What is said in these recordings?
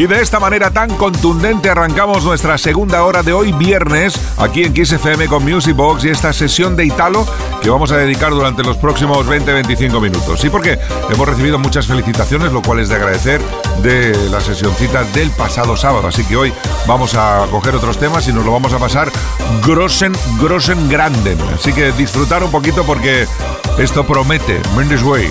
Y de esta manera tan contundente arrancamos nuestra segunda hora de hoy viernes aquí en Kiss FM con Music Box y esta sesión de Italo que vamos a dedicar durante los próximos 20-25 minutos. Sí, porque hemos recibido muchas felicitaciones, lo cual es de agradecer de la sesioncita del pasado sábado. Así que hoy vamos a coger otros temas y nos lo vamos a pasar grossen, grossen granden. Así que disfrutar un poquito porque esto promete. Mendes Way.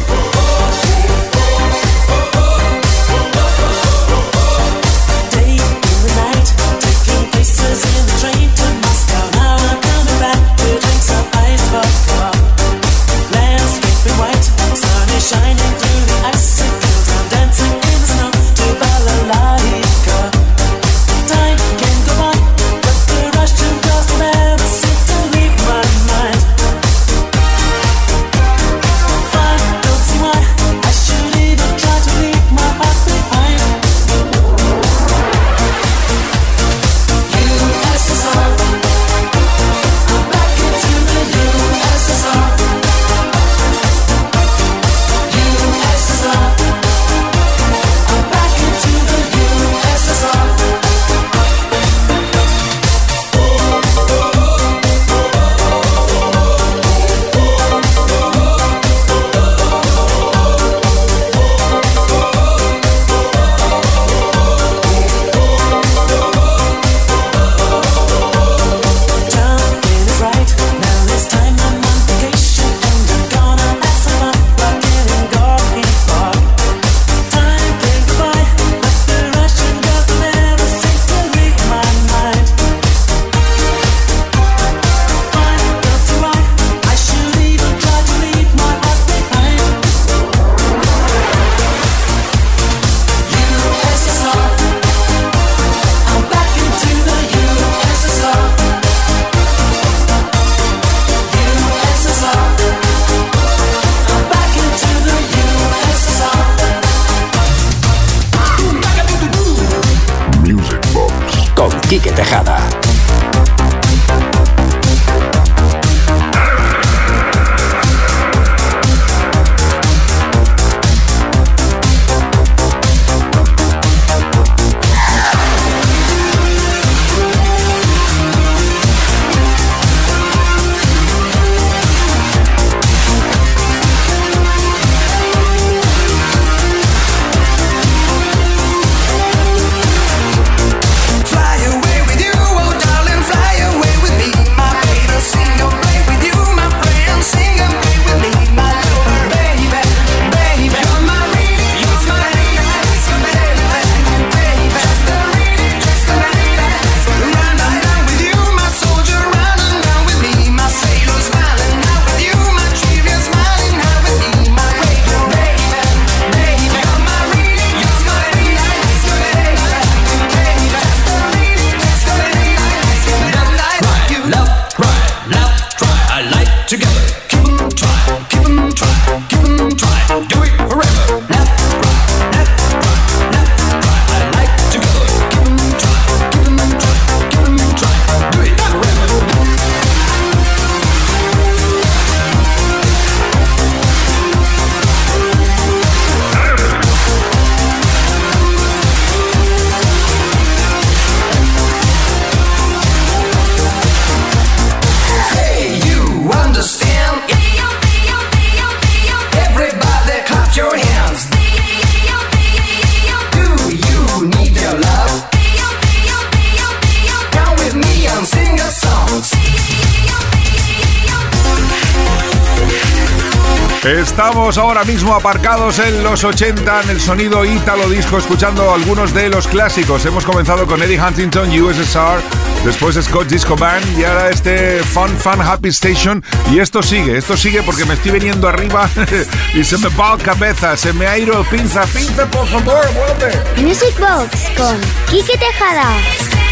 Ahora mismo aparcados en los 80 en el sonido ítalo disco, escuchando algunos de los clásicos. Hemos comenzado con Eddie Huntington, USSR, después Scott Disco Band y ahora este Fun Fun Happy Station. Y esto sigue, esto sigue porque me estoy viniendo arriba y se me va la cabeza, se me ha ido pinza, pinza por favor, vuelve. Music Box con Kike Tejada.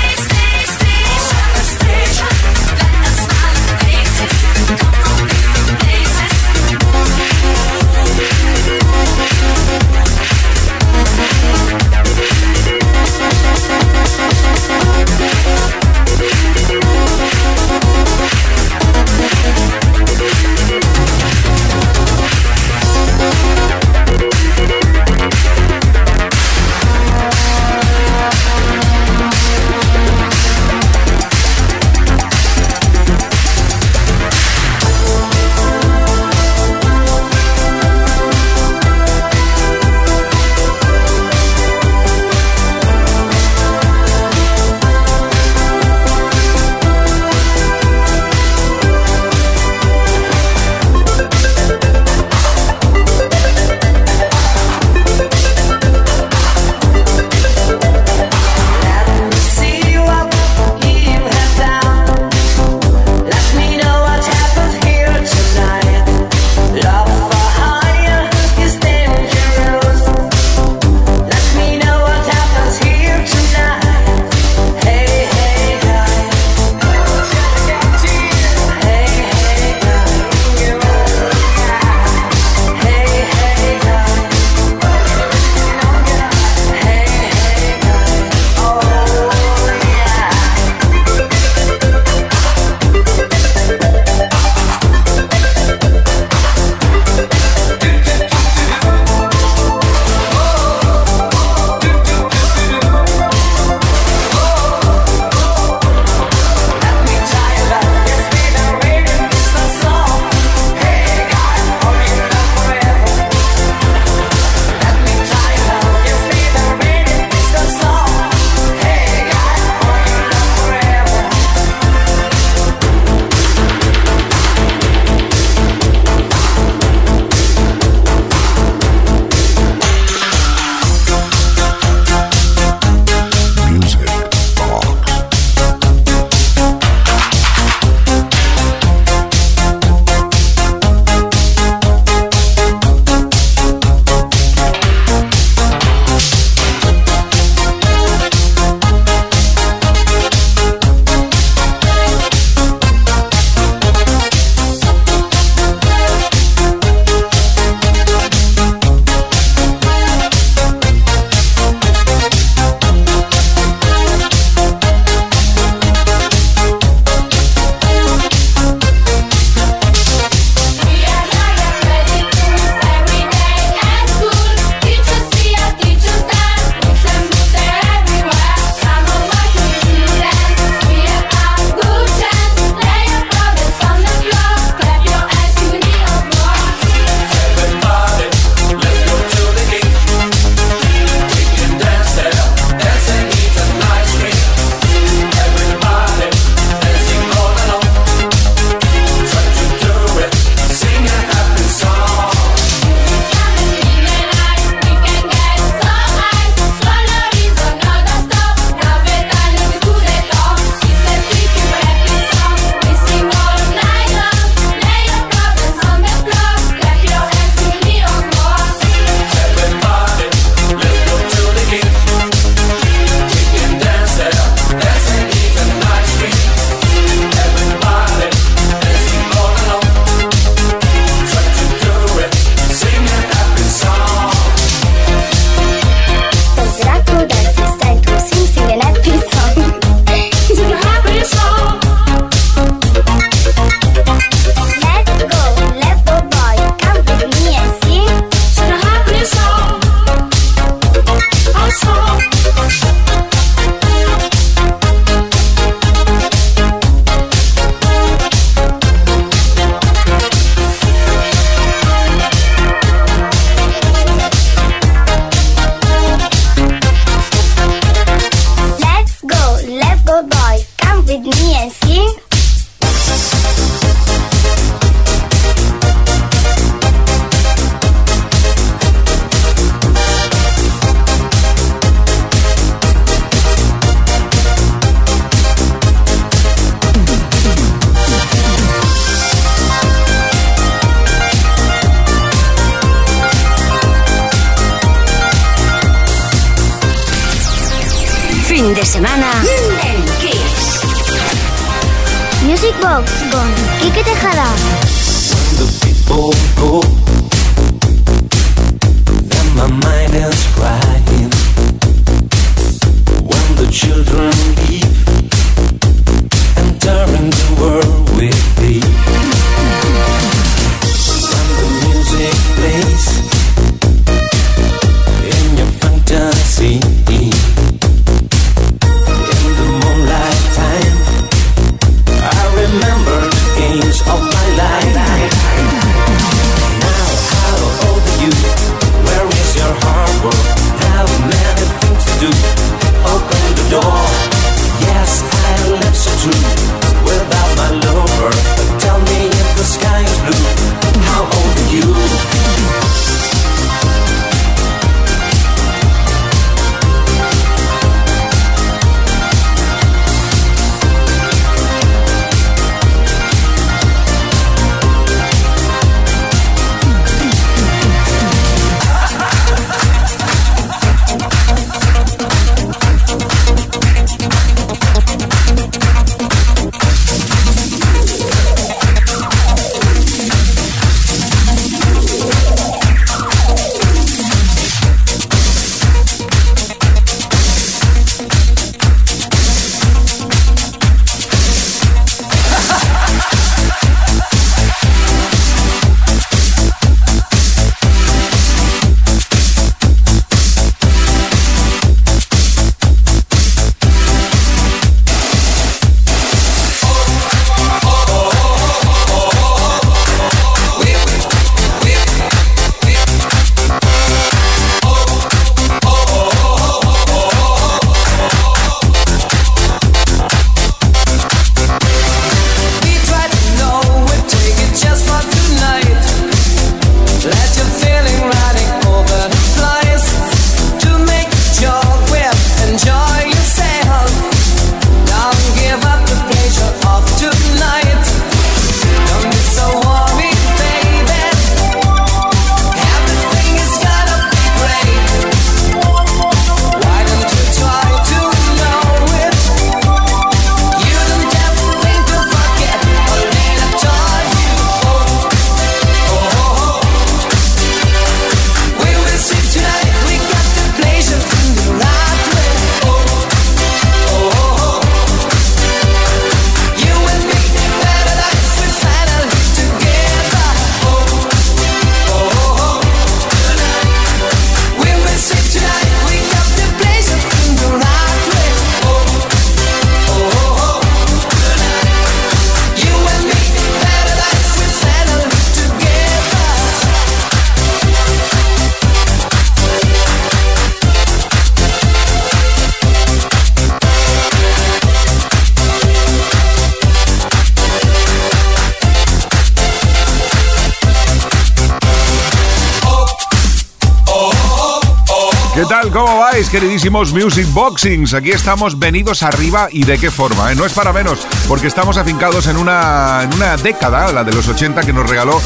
Queridísimos Music Boxings. Aquí estamos venidos arriba y de qué forma. ¿eh? No es para menos, porque estamos afincados en una, en una década, la de los 80, que nos regaló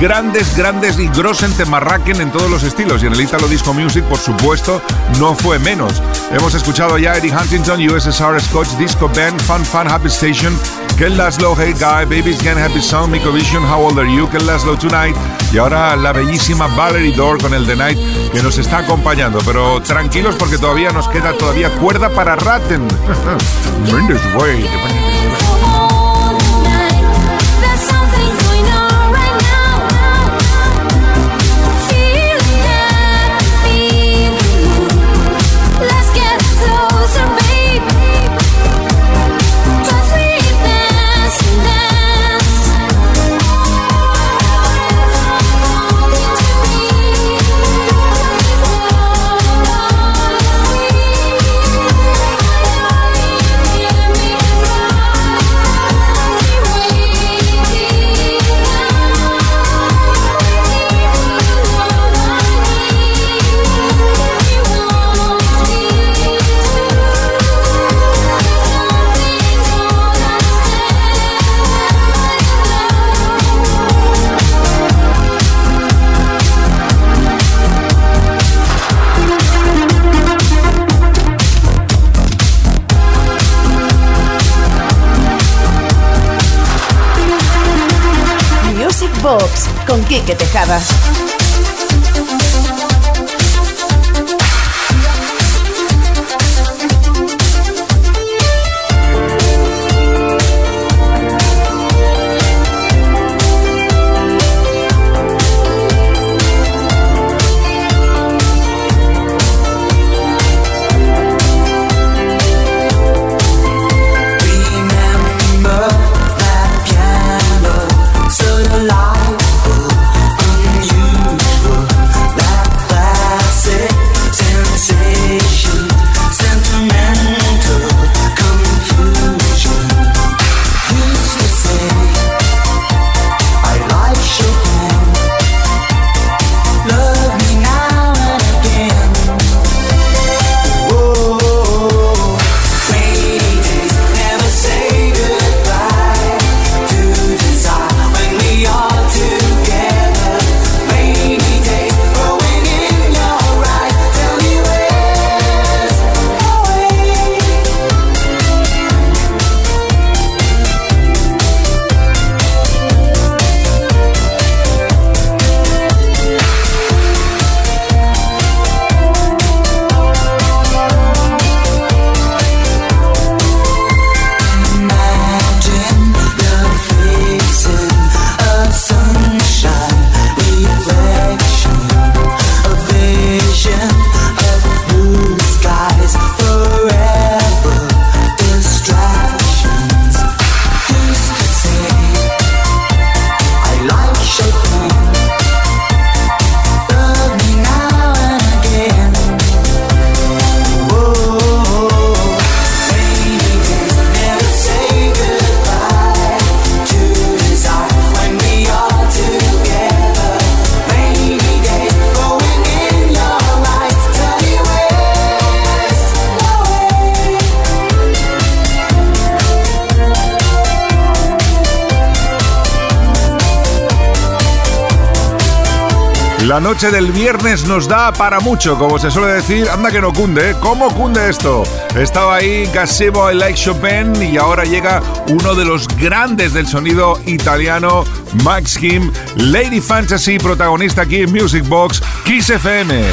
grandes, grandes y grosen temarraquen en todos los estilos. Y en el Italo Disco Music, por supuesto, no fue menos. Hemos escuchado ya Eddie Huntington, USSR Scotch Disco Band, Fun Fun Happy Station, Ken Laszlo, Hey Guy, Babies Can Happy Sound, Miko Vision, How Old Are You, Ken Laszlo Tonight. Y ahora la bellísima Valerie Door con el The Night que nos está acompañando. Pero tranquilos porque todavía nos queda todavía cuerda para Ratten. Way. noche del viernes nos da para mucho, como se suele decir. Anda que no cunde, ¿eh? ¿cómo cunde esto? Estaba ahí Gasebo I Like Chopin y ahora llega uno de los grandes del sonido italiano, Max Kim, Lady Fantasy, protagonista aquí en Music Box, Kiss FM.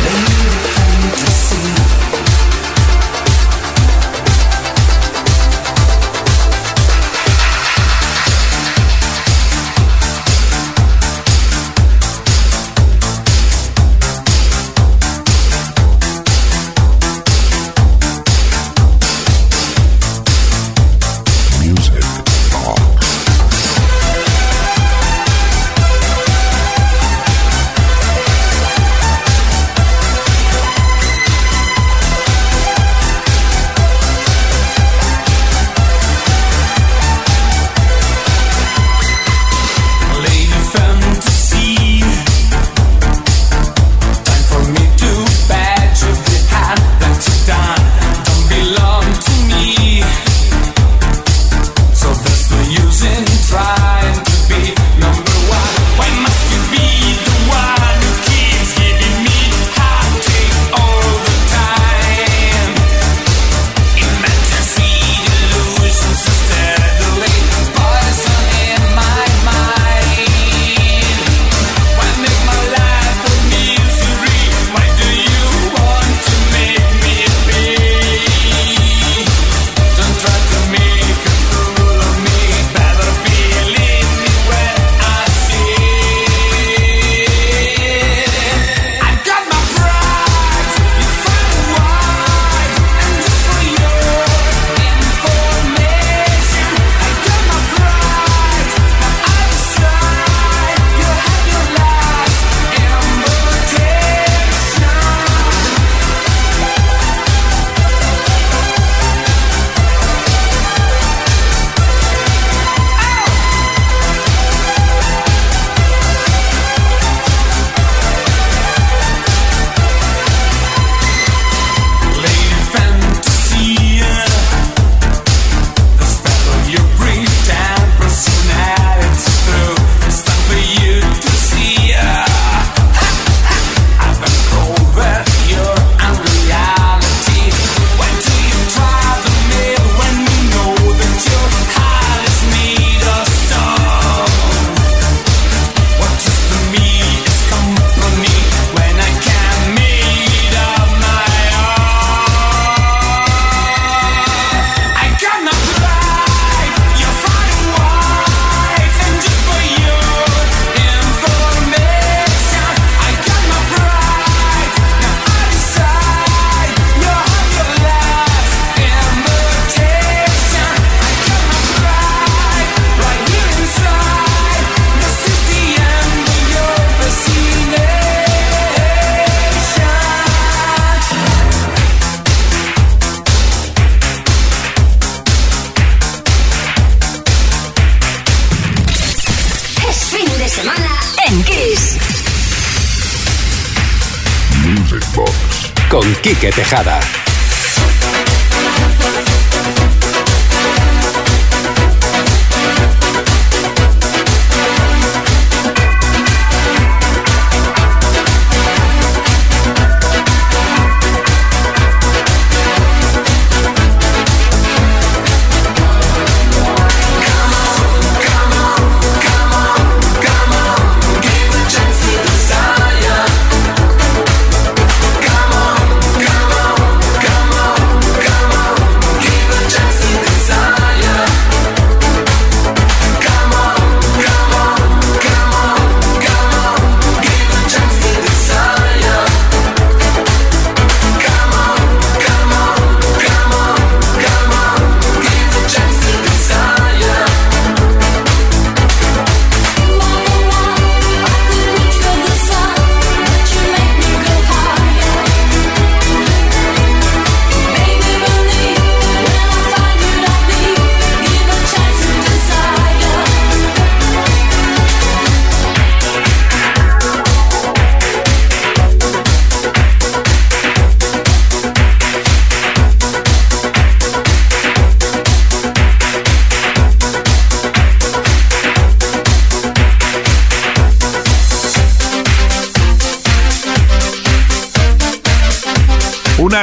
Con Quique Tejada.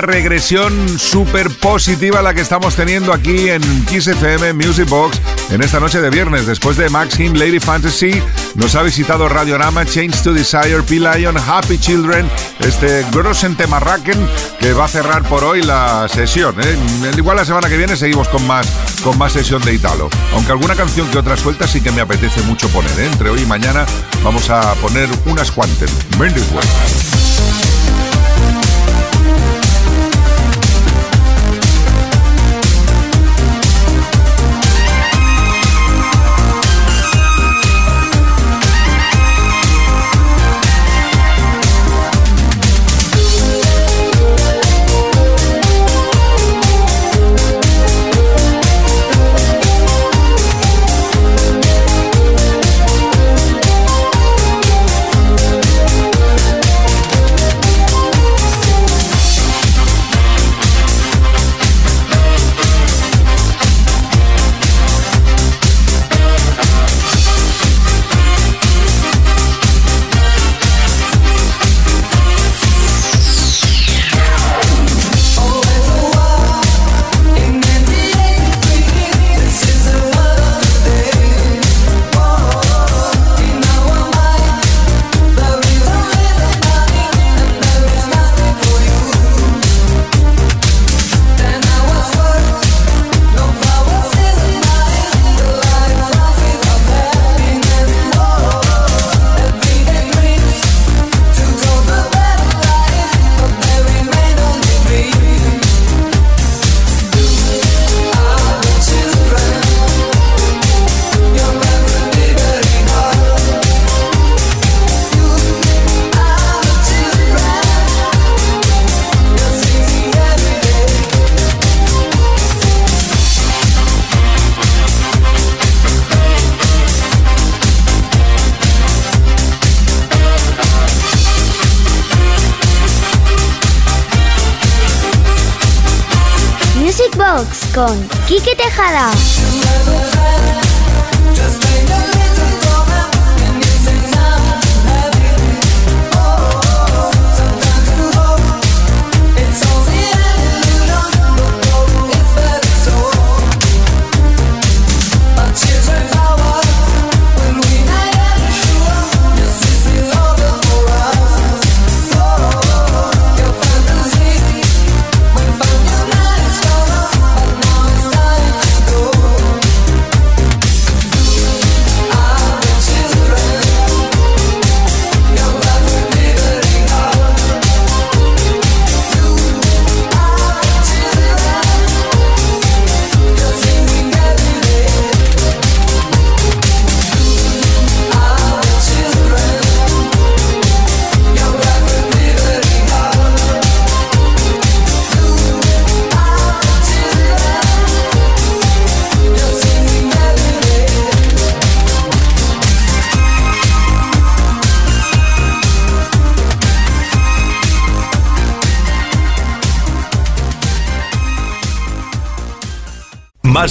Regresión súper positiva la que estamos teniendo aquí en Kiss FM Music Box en esta noche de viernes. Después de Maxim, Lady Fantasy, nos ha visitado Radiorama, Change to Desire, P-Lion, Happy Children, este Grossen Temarraken que va a cerrar por hoy la sesión. ¿eh? Igual la semana que viene seguimos con más, con más sesión de Italo. Aunque alguna canción que otra suelta sí que me apetece mucho poner. ¿eh? Entre hoy y mañana vamos a poner unas cuantas. Mendes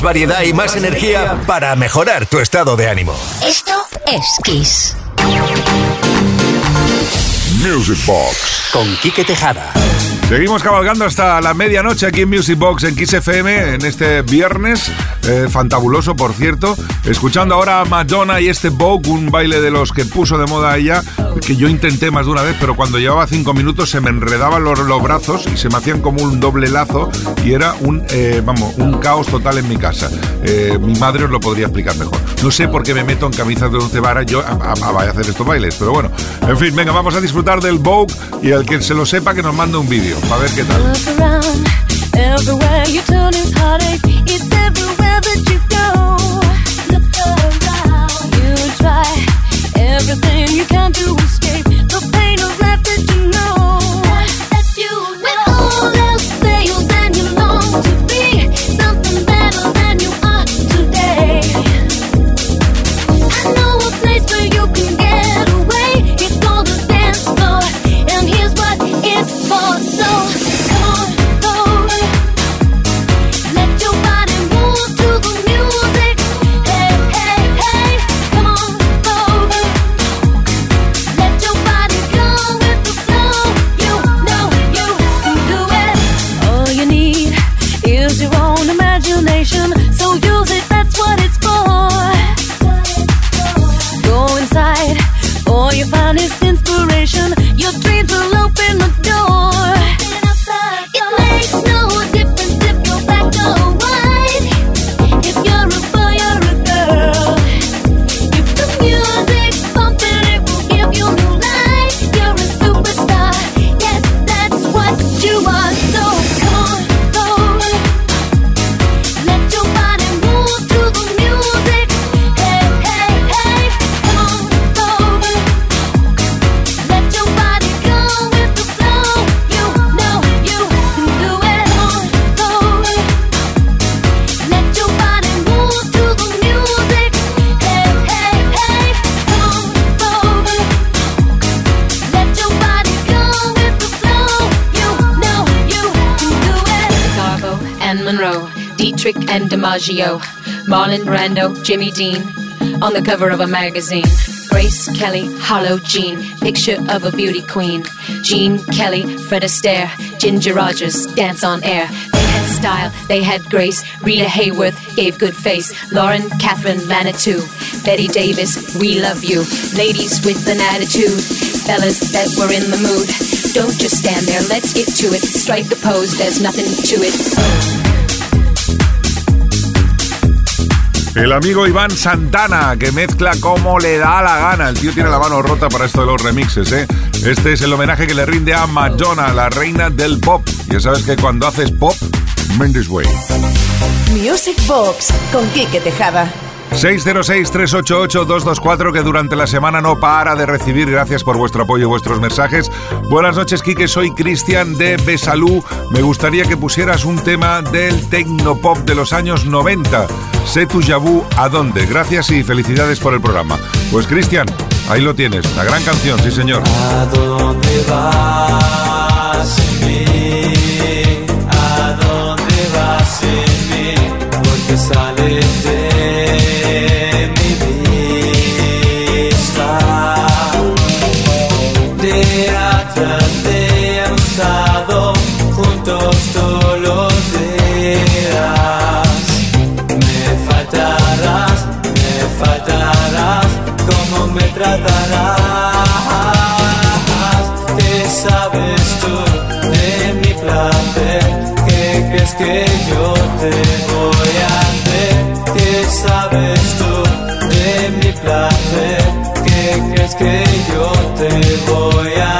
variedad y más energía para mejorar tu estado de ánimo. Esto es Kiss. Music Box. Con Quique Tejada. Seguimos cabalgando hasta la medianoche aquí en Music Box en Kiss FM en este viernes, eh, fantabuloso por cierto. Escuchando ahora a Madonna y este Vogue, un baile de los que puso de moda ella, que yo intenté más de una vez, pero cuando llevaba cinco minutos se me enredaban los, los brazos y se me hacían como un doble lazo y era un, eh, vamos, un caos total en mi casa. Eh, mi madre os lo podría explicar mejor. No sé por qué me meto en camisas de once varas yo a, a- a hacer estos bailes, pero bueno. En fin, venga, vamos a disfrutar del Vogue y el que se lo sepa que nos mande un vídeo, para ver qué tal. Everything you can to escape DiMaggio, Marlon Brando, Jimmy Dean, on the cover of a magazine. Grace Kelly, Hollow Jean, picture of a beauty queen. Jean Kelly, Fred Astaire, Ginger Rogers, dance on air. They had style, they had grace. Rita Hayworth gave good face. Lauren Catherine Manitou, Betty Davis, we love you. Ladies with an attitude, fellas that were in the mood. Don't just stand there, let's get to it. Strike the pose, there's nothing to it. El amigo Iván Santana, que mezcla como le da la gana. El tío tiene la mano rota para esto de los remixes, ¿eh? Este es el homenaje que le rinde a Madonna, la reina del pop. Ya sabes que cuando haces pop, Mendes Way. Music Box con Quique Tejada. 606-388-224 que durante la semana no para de recibir. Gracias por vuestro apoyo y vuestros mensajes. Buenas noches, Quique. Soy Cristian de Besalú. Me gustaría que pusieras un tema del tecnopop de los años 90. Sé tu Yabú a dónde. Gracias y felicidades por el programa. Pues Cristian, ahí lo tienes. La gran canción, sí señor. ¿A dónde vas sin mí? ¿A dónde vas sin mí? Porque de tratarás? ¿Qué sabes tú de mi placer? ¿Qué crees que yo te voy a hacer? ¿Qué sabes tú de mi placer? ¿Qué crees que yo te voy a hacer?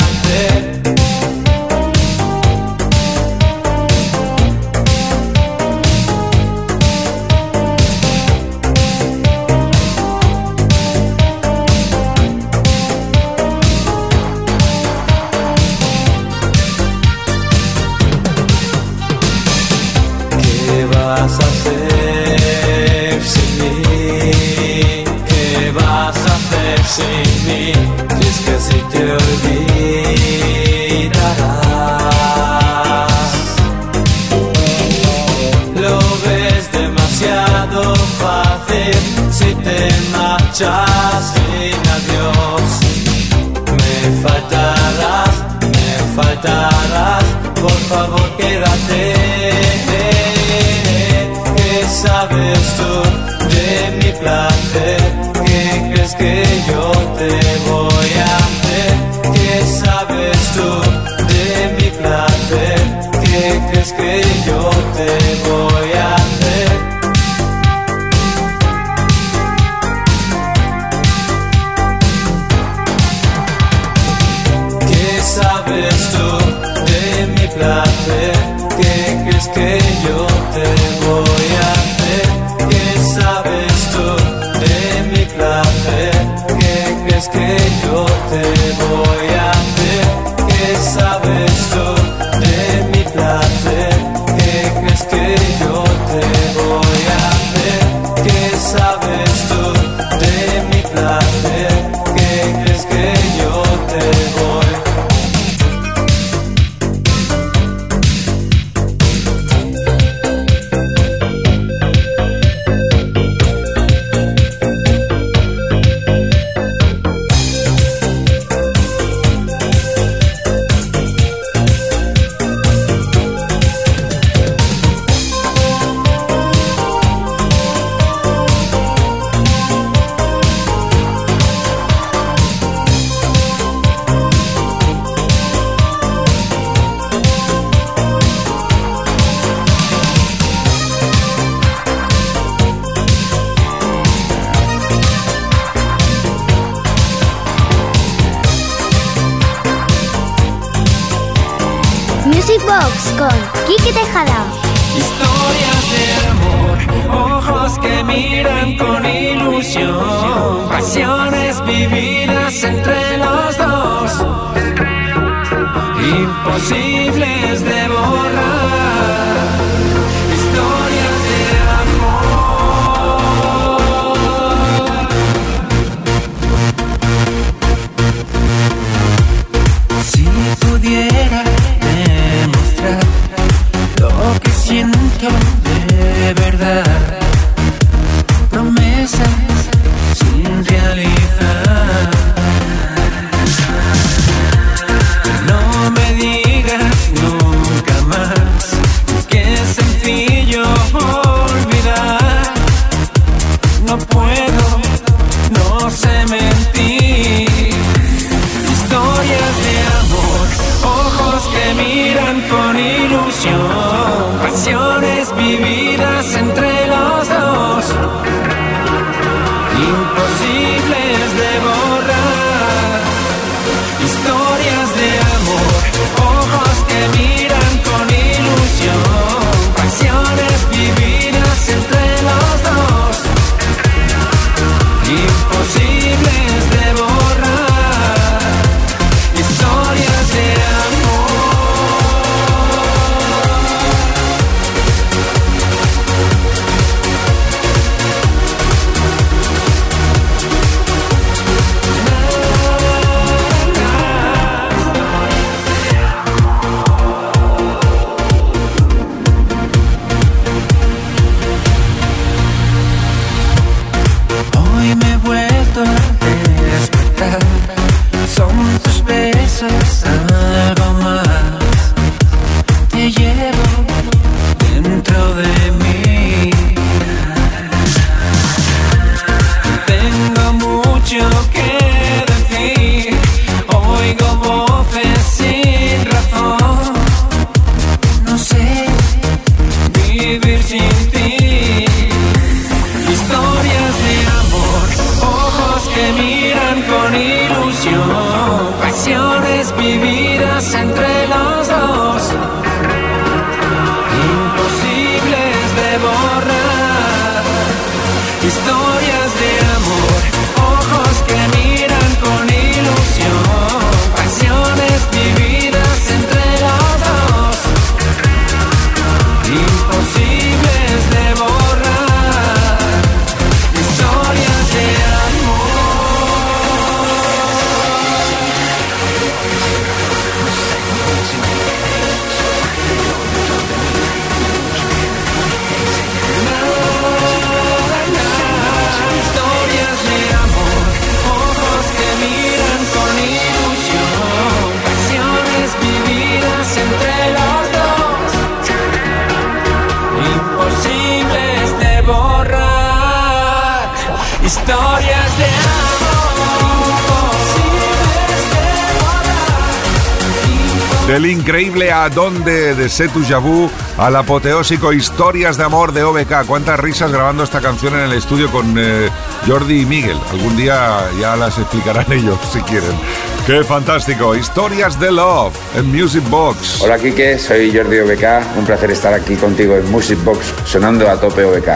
A dónde de Setu Jabu al apoteósico Historias de Amor de OBK. Cuántas risas grabando esta canción en el estudio con eh, Jordi y Miguel. Algún día ya las explicarán ellos si quieren. Qué fantástico. Historias de Love en Music Box. Hola Kike, soy Jordi OBK. Un placer estar aquí contigo en Music Box sonando a tope OBK.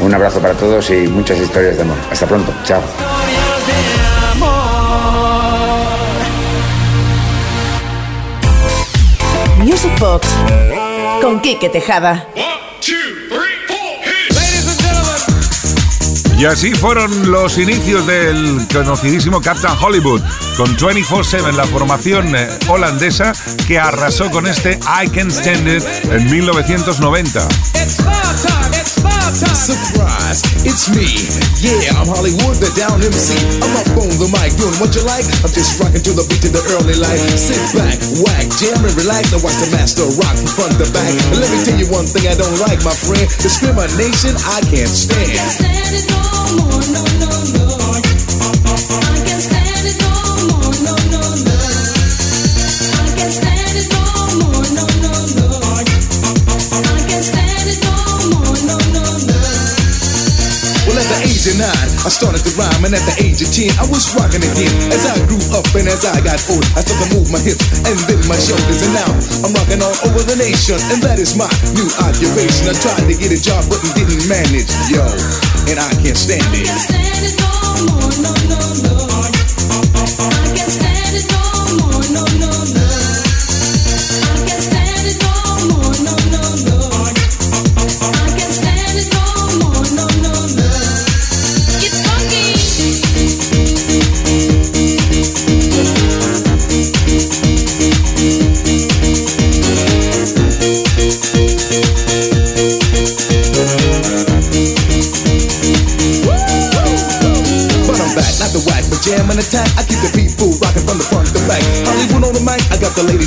Un abrazo para todos y muchas historias de amor. Hasta pronto. Chao. Music Box con Quique Tejada. Y así fueron los inicios del conocidísimo Captain Hollywood, con 24-7, la formación eh, holandesa que arrasó con este I Can Stand It en 1990. Surprise, it's me. Yeah, I'm Hollywood, the down MC. I'm up on the mic, doing what you like. I'm just rocking to the beat of the early light. Sit back, whack, jam and relax. Now watch the master rock from front to back. And let me tell you one thing I don't like, my friend. Discrimination, I can't stand. Well, nine, I started to rhyme, and at the age of ten, I was rocking again. As I grew up and as I got old, I started to move my hips and then my shoulders, and now I'm rocking all over the nation, and that is my new occupation. I tried to get a job, but didn't manage, yo, and I can't stand it.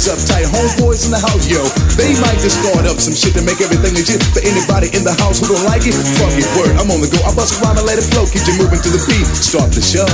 Ladies uptight. Homeboys in the house, yo. They might just start up some shit to make everything legit. For anybody in the house who don't like it, fuck it, word. I'm on the go. I bust a rhyme and let it flow. Keep you moving to the beat. Start the show.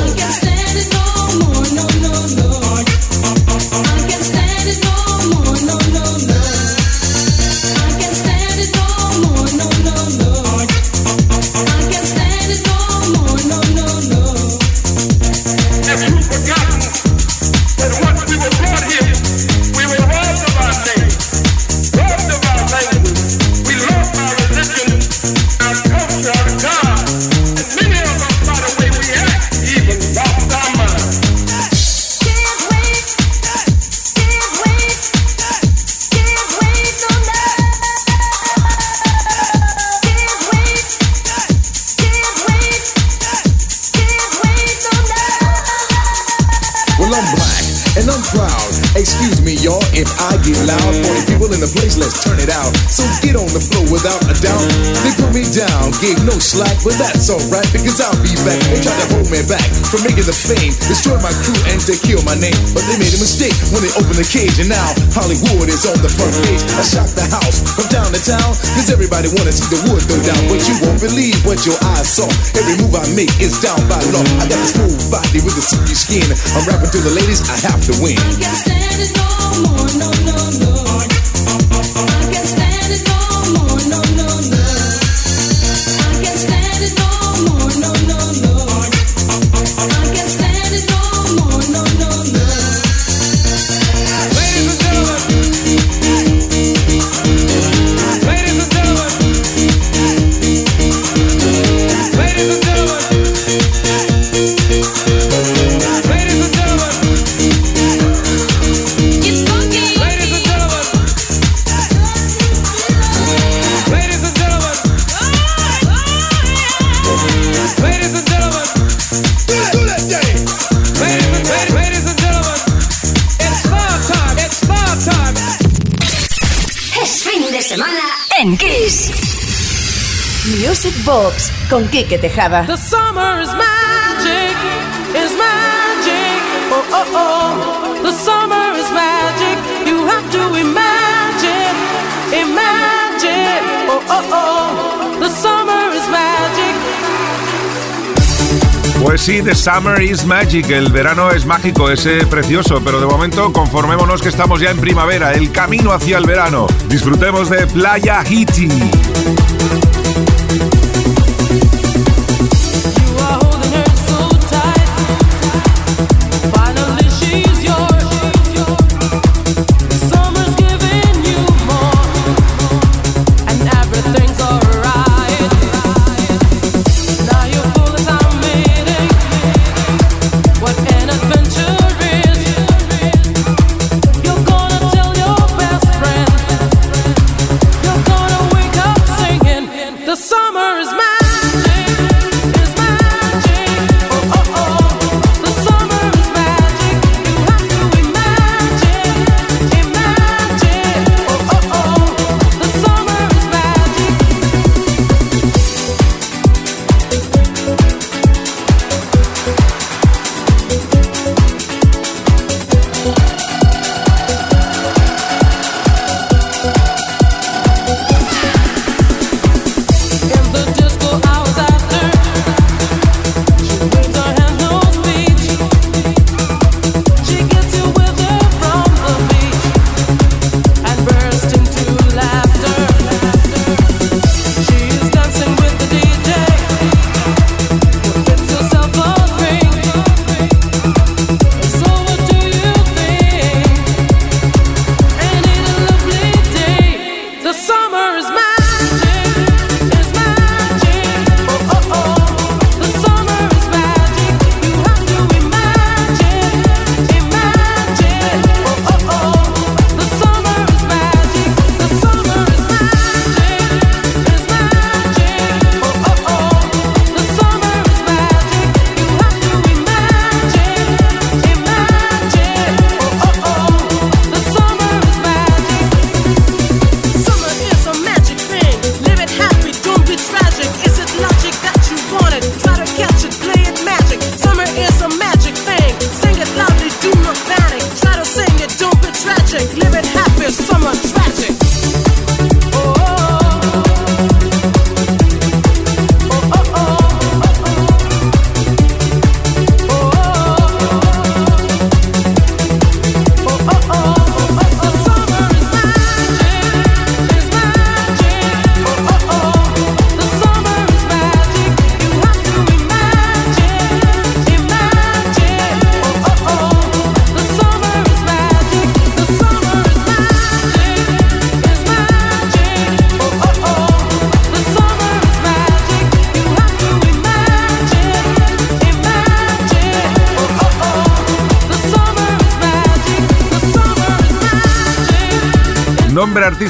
That's alright because I'll be back. They tried to hold me back from making the fame, destroy my crew and to kill my name. But they made a mistake when they opened the cage, and now Hollywood is on the front page. I shocked the house from town to town because everybody wanna see the wood go down, but you won't believe what your eyes saw. Every move I make is down by law. I got this smooth body with the silky skin. I'm rapping to the ladies, I have to win. Es Con Quique Tejada. The summer is magic, is magic. Oh, oh, oh. The summer is magic. You have to imagine, imagine. Oh, oh, oh. The summer is magic. Pues sí, The Summer is Magic, el verano es mágico, es eh, precioso, pero de momento conformémonos que estamos ya en primavera, el camino hacia el verano. Disfrutemos de Playa Hiti.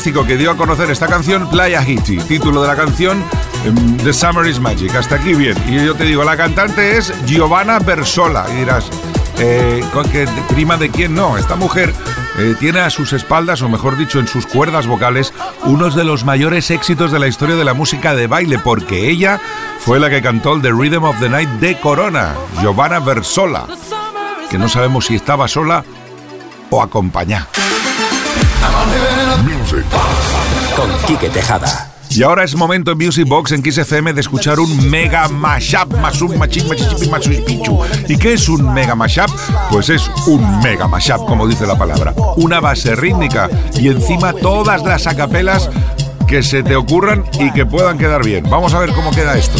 Que dio a conocer esta canción, Playa Hitty. Título de la canción, em, The Summer is Magic. Hasta aquí bien. Y yo te digo, la cantante es Giovanna Bersola. Y dirás, eh, ¿prima de quién? No, esta mujer eh, tiene a sus espaldas, o mejor dicho, en sus cuerdas vocales, unos de los mayores éxitos de la historia de la música de baile, porque ella fue la que cantó el The Rhythm of the Night de Corona, Giovanna Bersola, que no sabemos si estaba sola o acompañada. Con Quique Tejada. Y ahora es momento en Music Box en Kiss FM de escuchar un mega mashup, más un machín, pichu. ¿Y qué es un mega mashup? Pues es un mega mashup, como dice la palabra. Una base rítmica y encima todas las acapelas que se te ocurran y que puedan quedar bien. Vamos a ver cómo queda esto.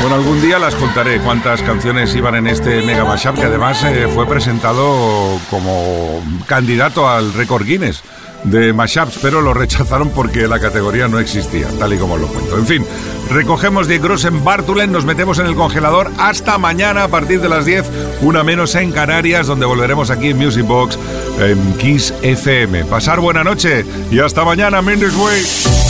Bueno, algún día las contaré cuántas canciones iban en este Mega Mashup, que además eh, fue presentado como candidato al récord Guinness de Mashups, pero lo rechazaron porque la categoría no existía, tal y como lo cuento. En fin, recogemos de Grossen Bartulen, nos metemos en el congelador hasta mañana a partir de las 10, una menos en Canarias, donde volveremos aquí en Music Box en Kiss FM. Pasar buena noche y hasta mañana, Mendes Way.